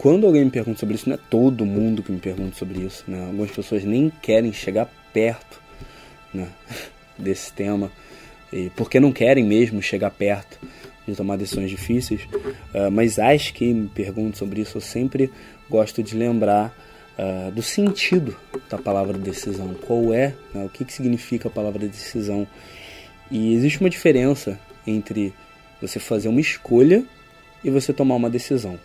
quando alguém me pergunta sobre isso, não é todo mundo que me pergunta sobre isso, né? Algumas pessoas nem querem chegar perto né, desse tema, e porque não querem mesmo chegar perto de tomar decisões difíceis, uh, mas as que me perguntam sobre isso, eu sempre gosto de lembrar uh, do sentido da palavra decisão, qual é, né, o que, que significa a palavra decisão. E existe uma diferença entre você fazer uma escolha e você tomar uma decisão.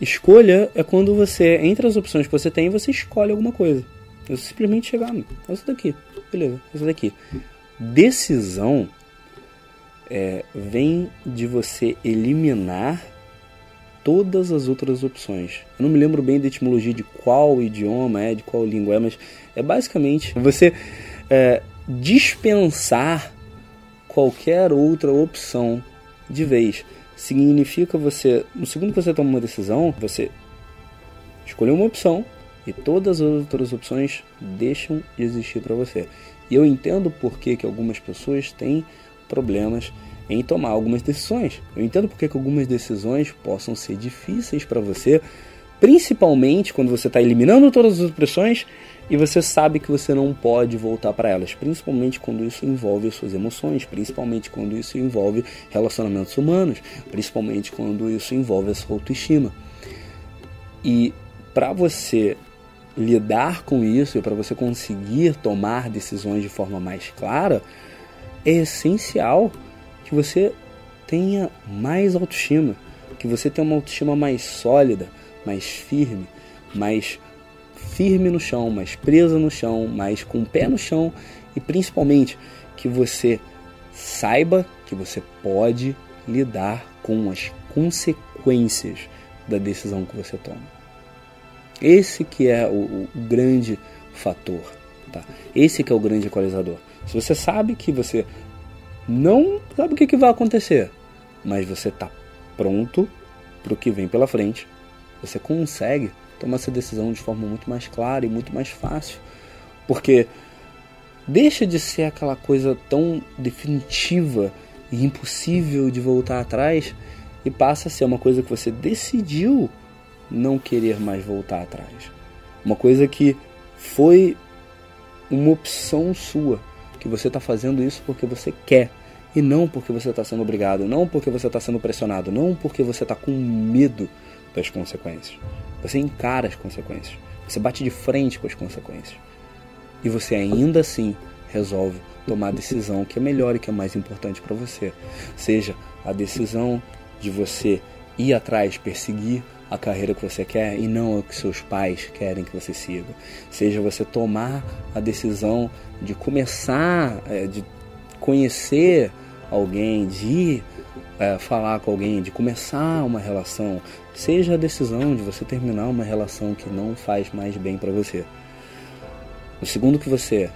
Escolha é quando você, entre as opções que você tem, você escolhe alguma coisa. Eu simplesmente chegar, é isso daqui, beleza, é isso daqui. Decisão é, vem de você eliminar todas as outras opções. Eu não me lembro bem da etimologia de qual idioma é, de qual língua é, mas é basicamente você é, dispensar qualquer outra opção de vez significa você, no segundo que você toma uma decisão, você escolheu uma opção e todas as outras opções deixam de existir para você. E eu entendo por que, que algumas pessoas têm problemas em tomar algumas decisões. Eu entendo por que, que algumas decisões possam ser difíceis para você, principalmente quando você está eliminando todas as opções e você sabe que você não pode voltar para elas, principalmente quando isso envolve as suas emoções, principalmente quando isso envolve relacionamentos humanos, principalmente quando isso envolve a sua autoestima. E para você lidar com isso e para você conseguir tomar decisões de forma mais clara, é essencial que você tenha mais autoestima, que você tenha uma autoestima mais sólida, mais firme, mais firme no chão, mais presa no chão, mais com o pé no chão e principalmente que você saiba que você pode lidar com as consequências da decisão que você toma. Esse que é o, o grande fator, tá? Esse que é o grande equalizador. Se você sabe que você não sabe o que, que vai acontecer, mas você está pronto para o que vem pela frente, você consegue tomar essa decisão de forma muito mais clara e muito mais fácil. Porque deixa de ser aquela coisa tão definitiva e impossível de voltar atrás e passa a ser uma coisa que você decidiu não querer mais voltar atrás. Uma coisa que foi uma opção sua, que você está fazendo isso porque você quer e não porque você está sendo obrigado, não porque você está sendo pressionado, não porque você está com medo das consequências. Você encara as consequências. Você bate de frente com as consequências. E você ainda assim resolve tomar a decisão que é melhor e que é mais importante para você. Seja a decisão de você ir atrás, perseguir a carreira que você quer e não a que seus pais querem que você siga. Seja você tomar a decisão de começar, é, de conhecer alguém, de é, falar com alguém, de começar uma relação, seja a decisão de você terminar uma relação que não faz mais bem para você. No segundo que você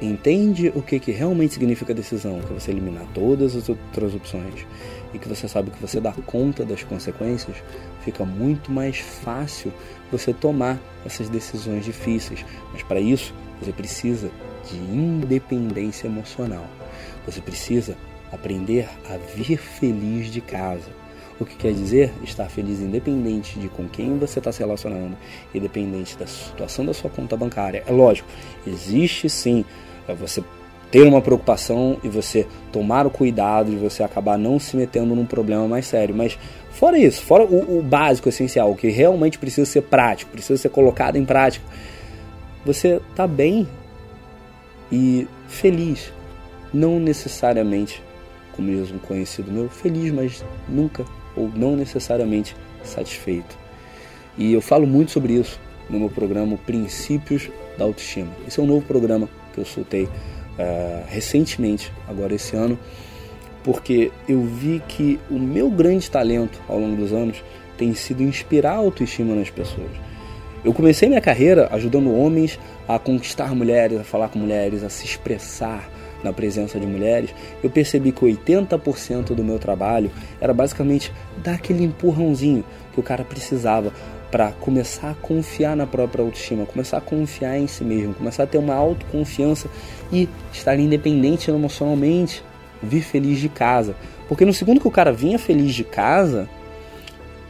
entende o que, que realmente significa decisão, que você eliminar todas as outras opções e que você sabe que você dá conta das consequências, fica muito mais fácil você tomar essas decisões difíceis. Mas para isso, você precisa de independência emocional. Você precisa aprender a vir feliz de casa. O que quer dizer estar feliz independente de com quem você está se relacionando, independente da situação da sua conta bancária. É lógico, existe sim é você ter uma preocupação e você tomar o cuidado de você acabar não se metendo num problema mais sério. Mas fora isso, fora o, o básico, essencial, o que realmente precisa ser prático, precisa ser colocado em prática, você está bem e feliz. Não necessariamente, como diz conhecido meu, feliz, mas nunca ou não necessariamente satisfeito. E eu falo muito sobre isso no meu programa Princípios da Autoestima. Esse é um novo programa que eu soltei uh, recentemente, agora esse ano, porque eu vi que o meu grande talento ao longo dos anos tem sido inspirar a autoestima nas pessoas. Eu comecei minha carreira ajudando homens a conquistar mulheres, a falar com mulheres, a se expressar na presença de mulheres. Eu percebi que 80% do meu trabalho era basicamente dar aquele empurrãozinho que o cara precisava para começar a confiar na própria autoestima, começar a confiar em si mesmo, começar a ter uma autoconfiança e estar independente emocionalmente, vir feliz de casa. Porque no segundo que o cara vinha feliz de casa,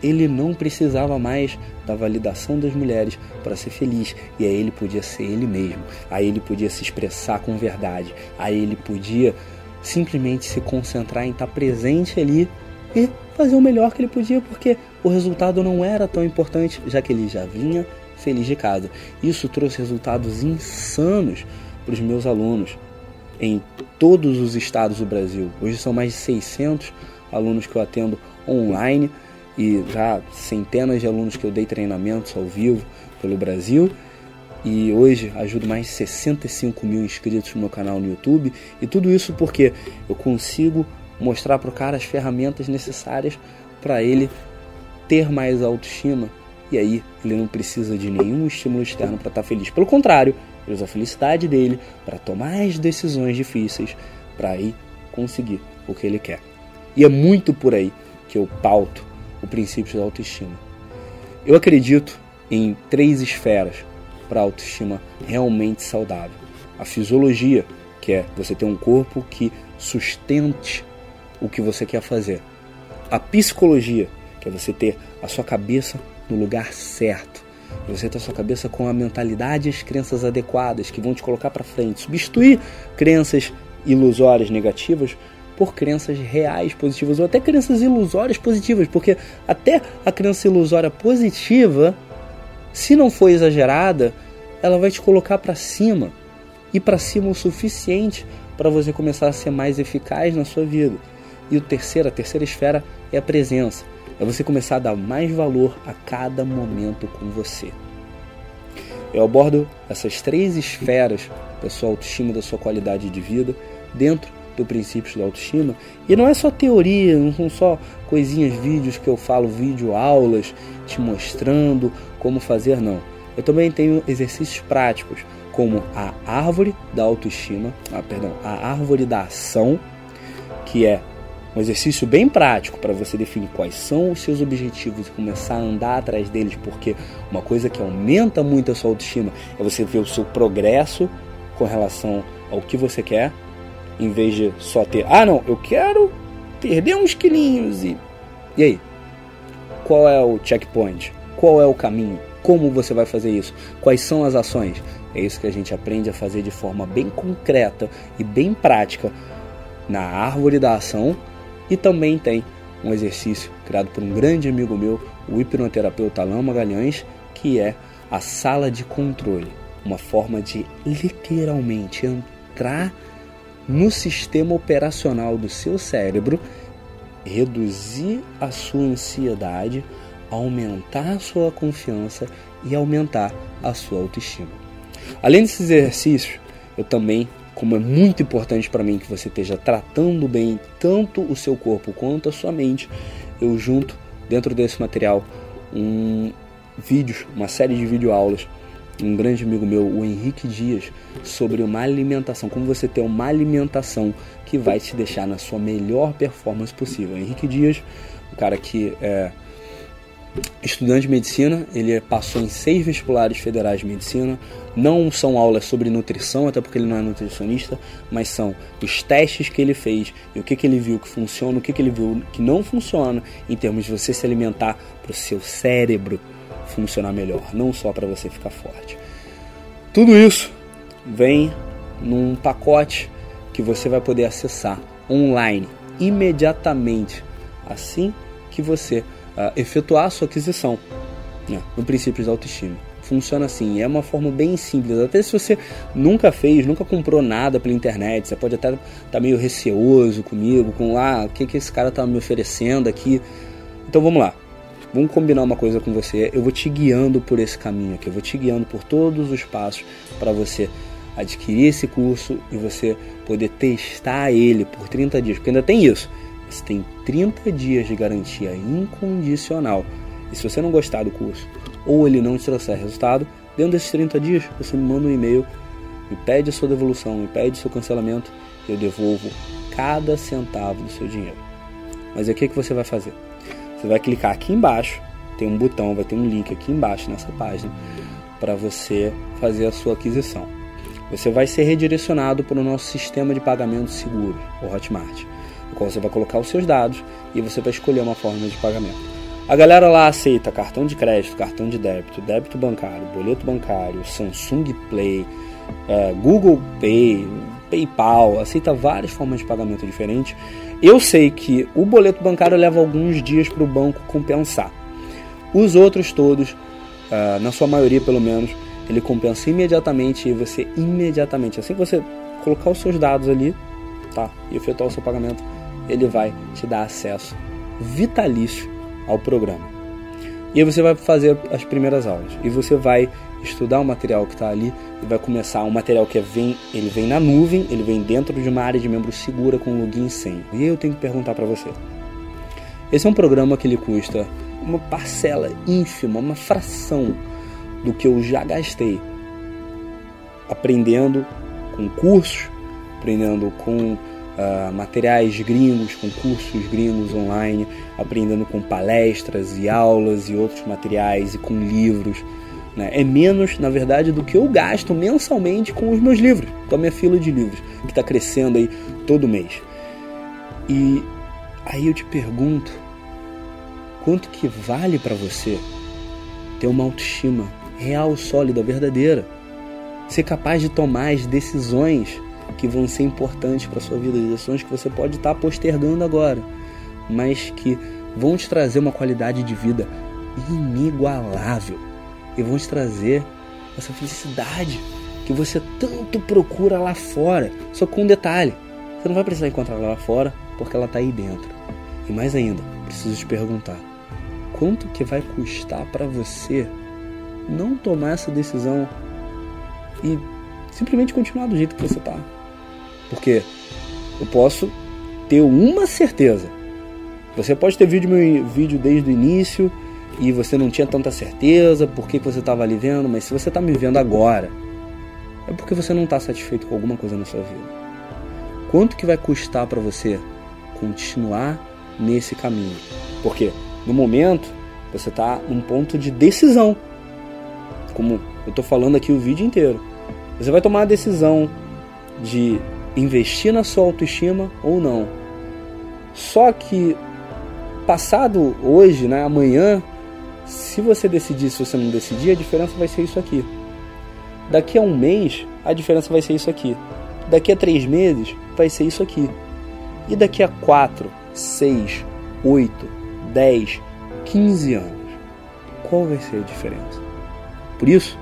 ele não precisava mais da validação das mulheres para ser feliz. E aí ele podia ser ele mesmo. Aí ele podia se expressar com verdade. Aí ele podia simplesmente se concentrar em estar presente ali e fazer o melhor que ele podia, porque o resultado não era tão importante, já que ele já vinha feliz de casa. Isso trouxe resultados insanos para os meus alunos em todos os estados do Brasil. Hoje são mais de 600 alunos que eu atendo online e já centenas de alunos que eu dei treinamentos ao vivo pelo Brasil. E hoje ajudo mais de 65 mil inscritos no meu canal no YouTube. E tudo isso porque eu consigo mostrar para o cara as ferramentas necessárias para ele ter mais autoestima. E aí ele não precisa de nenhum estímulo externo para estar tá feliz. Pelo contrário, ele usa a felicidade dele para tomar as decisões difíceis para aí conseguir o que ele quer. E é muito por aí que eu pauto o princípio da autoestima. Eu acredito em três esferas para a autoestima realmente saudável. A fisiologia, que é você ter um corpo que sustente o que você quer fazer. A psicologia, que é você ter a sua cabeça no lugar certo. Você ter a sua cabeça com a mentalidade e as crenças adequadas que vão te colocar para frente. Substituir crenças ilusórias negativas por crenças reais positivas ou até crenças ilusórias positivas, porque até a crença ilusória positiva, se não for exagerada, ela vai te colocar para cima e para cima o suficiente para você começar a ser mais eficaz na sua vida. E o terceiro, a terceira esfera é a presença. É você começar a dar mais valor a cada momento com você. Eu abordo essas três esferas da sua autoestima, da sua qualidade de vida, dentro do princípio da autoestima. E não é só teoria, não são só coisinhas, vídeos que eu falo, vídeo aulas, te mostrando como fazer, não. Eu também tenho exercícios práticos, como a árvore da autoestima, ah, perdão, a árvore da ação, que é um exercício bem prático para você definir quais são os seus objetivos e começar a andar atrás deles, porque uma coisa que aumenta muito a sua autoestima é você ver o seu progresso com relação ao que você quer, em vez de só ter, ah não, eu quero perder uns quilinhos e. E aí? Qual é o checkpoint? Qual é o caminho? Como você vai fazer isso? Quais são as ações? É isso que a gente aprende a fazer de forma bem concreta e bem prática na árvore da ação e também tem um exercício criado por um grande amigo meu, o hipnoterapeuta Alain Magalhães, que é a sala de controle. Uma forma de literalmente entrar no sistema operacional do seu cérebro, reduzir a sua ansiedade, aumentar a sua confiança e aumentar a sua autoestima. Além desses exercícios, eu também como é muito importante para mim que você esteja tratando bem tanto o seu corpo quanto a sua mente, eu junto dentro desse material um vídeos, uma série de videoaulas um grande amigo meu, o Henrique Dias, sobre uma alimentação, como você ter uma alimentação que vai te deixar na sua melhor performance possível. Henrique Dias, o cara que é estudante de medicina, ele passou em seis vestibulares federais de medicina. Não são aulas sobre nutrição, até porque ele não é nutricionista, mas são os testes que ele fez e o que, que ele viu que funciona, o que, que ele viu que não funciona, em termos de você se alimentar para o seu cérebro funcionar melhor, não só para você ficar forte. Tudo isso vem num pacote que você vai poder acessar online imediatamente assim que você uh, efetuar a sua aquisição né, no princípio da autoestima. Funciona assim, é uma forma bem simples. Até se você nunca fez, nunca comprou nada pela internet, você pode até estar tá meio receoso comigo, com ah, o que, que esse cara está me oferecendo aqui. Então vamos lá, vamos combinar uma coisa com você. Eu vou te guiando por esse caminho aqui, eu vou te guiando por todos os passos para você adquirir esse curso e você poder testar ele por 30 dias, porque ainda tem isso. Você tem 30 dias de garantia incondicional. E se você não gostar do curso ou ele não te trouxer resultado, dentro desses 30 dias você me manda um e-mail, me pede a sua devolução, me pede o seu cancelamento eu devolvo cada centavo do seu dinheiro. Mas o que, que você vai fazer? Você vai clicar aqui embaixo, tem um botão, vai ter um link aqui embaixo nessa página para você fazer a sua aquisição. Você vai ser redirecionado para o nosso sistema de pagamento seguro, o Hotmart no qual você vai colocar os seus dados e você vai escolher uma forma de pagamento. A galera lá aceita cartão de crédito, cartão de débito, débito bancário, boleto bancário, Samsung Play, é, Google Pay, PayPal, aceita várias formas de pagamento diferentes. Eu sei que o boleto bancário leva alguns dias para o banco compensar. Os outros todos, é, na sua maioria pelo menos, ele compensa imediatamente e você imediatamente, assim que você colocar os seus dados ali, tá, e efetuar o seu pagamento, ele vai te dar acesso vitalício ao programa. E aí você vai fazer as primeiras aulas e você vai estudar o material que está ali e vai começar um material que é, vem, ele vem na nuvem, ele vem dentro de uma área de membro segura com login e senha. E eu tenho que perguntar para você. Esse é um programa que ele custa uma parcela ínfima, uma fração do que eu já gastei aprendendo com cursos, aprendendo com uh, materiais gringos, com cursos gringos online, aprendendo com palestras e aulas e outros materiais e com livros. Né? É menos, na verdade, do que eu gasto mensalmente com os meus livros, com a minha fila de livros, que está crescendo aí todo mês. E aí eu te pergunto, quanto que vale para você ter uma autoestima real, sólida, verdadeira? Ser capaz de tomar as decisões que vão ser importantes para sua vida, decisões que você pode estar tá postergando agora, mas que vão te trazer uma qualidade de vida inigualável e vão te trazer essa felicidade que você tanto procura lá fora. Só com um detalhe: você não vai precisar encontrar ela lá fora porque ela está aí dentro. E mais ainda, preciso te perguntar: quanto que vai custar para você não tomar essa decisão e simplesmente continuar do jeito que você está? Porque eu posso ter uma certeza. Você pode ter vídeo meu vídeo desde o início e você não tinha tanta certeza por que você estava ali vendo, mas se você está me vendo agora, é porque você não está satisfeito com alguma coisa na sua vida. Quanto que vai custar para você continuar nesse caminho? Porque no momento você está num ponto de decisão, como eu estou falando aqui o vídeo inteiro. Você vai tomar a decisão de investir na sua autoestima ou não. Só que passado hoje, né, amanhã, se você decidir, se você não decidir, a diferença vai ser isso aqui. Daqui a um mês, a diferença vai ser isso aqui. Daqui a três meses, vai ser isso aqui. E daqui a quatro, seis, oito, dez, quinze anos, qual vai ser a diferença? Por isso,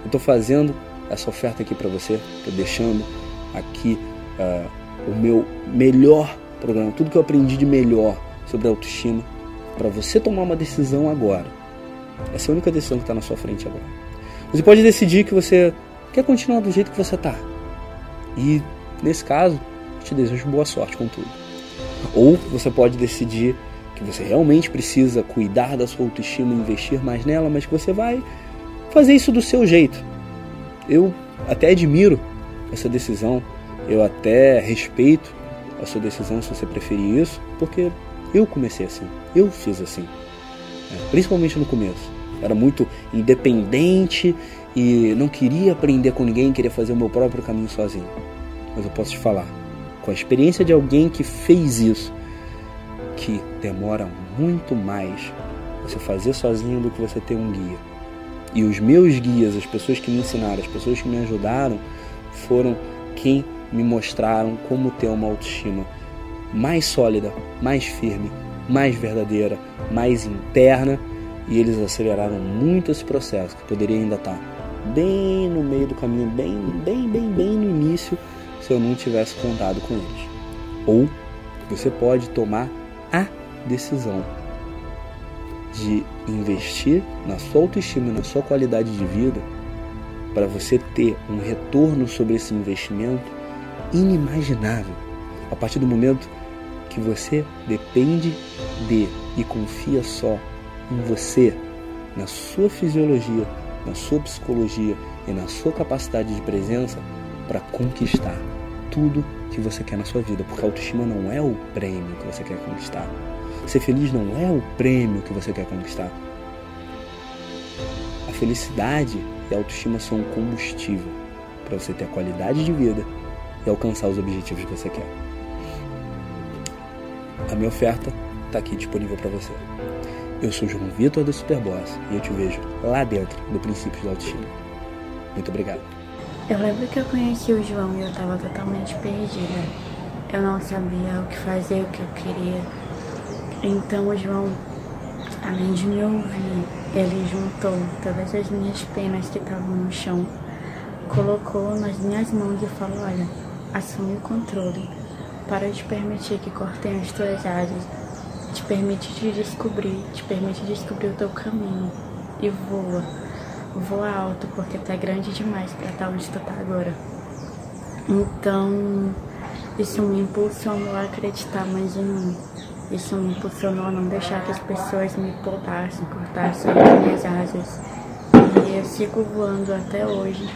eu estou fazendo essa oferta aqui para você, estou deixando aqui uh, o meu melhor programa, tudo que eu aprendi de melhor sobre autoestima, para você tomar uma decisão agora. Essa é a única decisão que está na sua frente agora. Você pode decidir que você quer continuar do jeito que você está. E nesse caso, te desejo boa sorte com tudo. Ou você pode decidir que você realmente precisa cuidar da sua autoestima, investir mais nela, mas que você vai fazer isso do seu jeito eu até admiro essa decisão, eu até respeito a sua decisão se você preferir isso, porque eu comecei assim, eu fiz assim, principalmente no começo. Era muito independente e não queria aprender com ninguém, queria fazer o meu próprio caminho sozinho. Mas eu posso te falar, com a experiência de alguém que fez isso, que demora muito mais você fazer sozinho do que você ter um guia. E os meus guias, as pessoas que me ensinaram, as pessoas que me ajudaram, foram quem me mostraram como ter uma autoestima mais sólida, mais firme, mais verdadeira, mais interna. E eles aceleraram muito esse processo, que poderia ainda estar bem no meio do caminho, bem, bem, bem, bem no início, se eu não tivesse contado com eles. Ou você pode tomar a decisão de investir na sua autoestima na sua qualidade de vida para você ter um retorno sobre esse investimento inimaginável a partir do momento que você depende de e confia só em você, na sua fisiologia, na sua psicologia e na sua capacidade de presença para conquistar tudo que você quer na sua vida, porque a autoestima não é o prêmio que você quer conquistar. Ser feliz não é o prêmio que você quer conquistar. A felicidade e a autoestima são um combustível para você ter a qualidade de vida e alcançar os objetivos que você quer. A minha oferta está aqui disponível para você. Eu sou João Vitor do Superboss e eu te vejo lá dentro do Princípios da Autoestima. Muito obrigado. Eu lembro que eu conheci o João e eu estava totalmente perdida. Eu não sabia o que fazer, o que eu queria. Então o João, além de me ouvir, ele juntou todas as minhas penas que estavam no chão, colocou nas minhas mãos e falou: Olha, assume o controle. Para de permitir que cortem as tuas asas. Te permite te descobrir, te permite descobrir o teu caminho. E voa. Voa alto, porque tu é grande demais para estar onde tu tá agora. Então, isso me impulsionou a acreditar mais em mim. Isso me impulsionou a não deixar que as pessoas me podassem, cortassem as minhas asas. E eu sigo voando até hoje,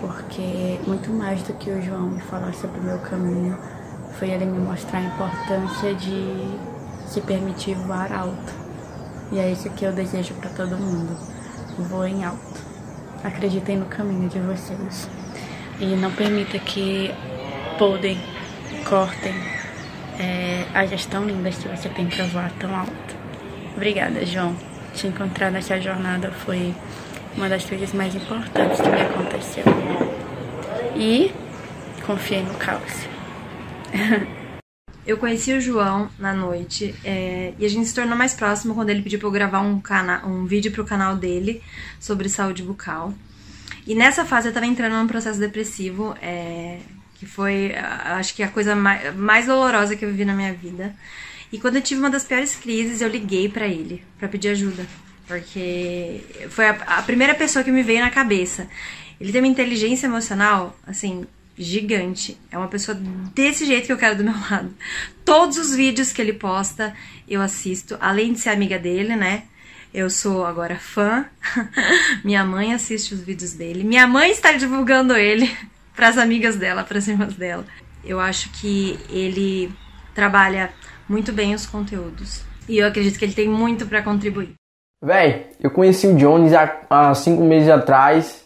porque muito mais do que o João me falar sobre o meu caminho, foi ele me mostrar a importância de se permitir voar alto. E é isso que eu desejo para todo mundo. Voem alto. Acreditem no caminho de vocês. E não permita que podem, cortem é, a gestão linda que você tem para voar tão alto. Obrigada, João. Te encontrar nessa jornada foi uma das coisas mais importantes que me aconteceu. E confiei no caos. Eu conheci o João na noite é, e a gente se tornou mais próximo quando ele pediu para eu gravar um, cana um vídeo para o canal dele sobre saúde bucal. E nessa fase eu estava entrando num processo depressivo, é, que foi, acho que a coisa mais, mais dolorosa que eu vivi na minha vida. E quando eu tive uma das piores crises, eu liguei para ele para pedir ajuda, porque foi a, a primeira pessoa que me veio na cabeça. Ele tem uma inteligência emocional, assim, gigante. É uma pessoa desse jeito que eu quero do meu lado. Todos os vídeos que ele posta, eu assisto, além de ser amiga dele, né? Eu sou agora fã. Minha mãe assiste os vídeos dele. Minha mãe está divulgando ele para as amigas dela, para as irmãs dela. Eu acho que ele trabalha muito bem os conteúdos. E eu acredito que ele tem muito para contribuir. Véi, eu conheci o Jones há, há cinco meses atrás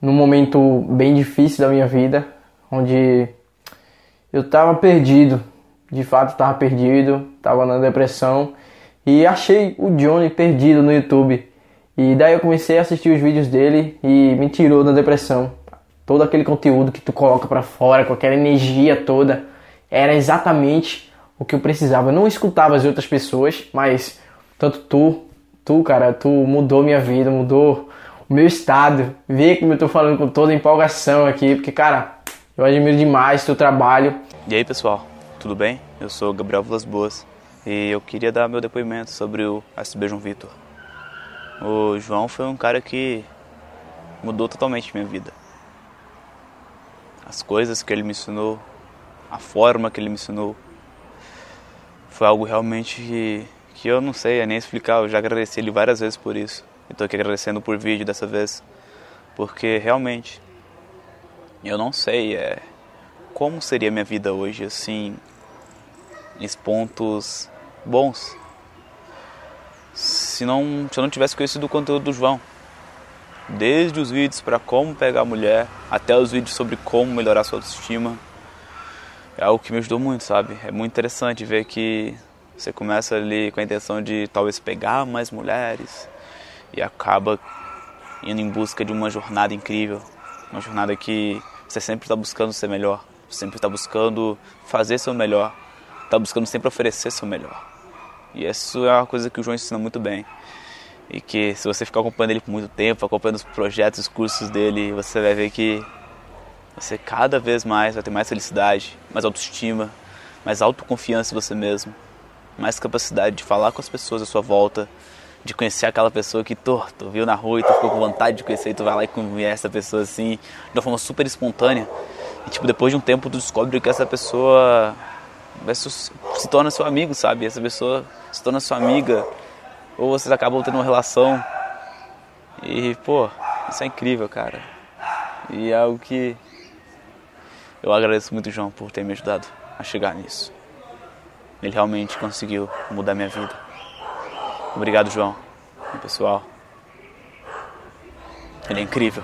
num momento bem difícil da minha vida, onde eu estava perdido, de fato estava perdido, estava na depressão e achei o Johnny perdido no YouTube. E daí eu comecei a assistir os vídeos dele e me tirou da depressão. Todo aquele conteúdo que tu coloca para fora, com aquela energia toda, era exatamente o que eu precisava. Eu não escutava as outras pessoas, mas tanto tu, tu, cara, tu mudou minha vida, mudou meu estado, ver como eu tô falando com toda empolgação aqui, porque, cara, eu admiro demais o teu trabalho. E aí, pessoal, tudo bem? Eu sou Gabriel Vilas Boas e eu queria dar meu depoimento sobre o SB João Vitor. O João foi um cara que mudou totalmente minha vida. As coisas que ele me ensinou, a forma que ele me ensinou, foi algo realmente que, que eu não sei nem explicar. Eu já agradeci ele várias vezes por isso. Estou aqui agradecendo por vídeo dessa vez. porque realmente eu não sei é, como seria minha vida hoje, assim, em pontos bons, se, não, se eu não tivesse conhecido o conteúdo do João. Desde os vídeos para como pegar a mulher, até os vídeos sobre como melhorar sua autoestima. É algo que me ajudou muito, sabe? É muito interessante ver que você começa ali com a intenção de talvez pegar mais mulheres e acaba indo em busca de uma jornada incrível. Uma jornada que você sempre está buscando ser melhor, sempre está buscando fazer seu melhor, está buscando sempre oferecer seu melhor. E isso é uma coisa que o João ensina muito bem. E que se você ficar acompanhando ele por muito tempo, acompanhando os projetos, os cursos dele, você vai ver que você cada vez mais vai ter mais felicidade, mais autoestima, mais autoconfiança em você mesmo, mais capacidade de falar com as pessoas à sua volta, de conhecer aquela pessoa que tu, tu viu na rua e tu ficou com vontade de conhecer e tu vai lá e conhece essa pessoa assim, de uma forma super espontânea. E tipo, depois de um tempo tu descobre que essa pessoa se torna seu amigo, sabe? Essa pessoa se torna sua amiga, ou vocês acabam tendo uma relação. E, pô, isso é incrível, cara. E é algo que eu agradeço muito, João, por ter me ajudado a chegar nisso. Ele realmente conseguiu mudar minha vida. Obrigado, João. Pessoal, ele é incrível.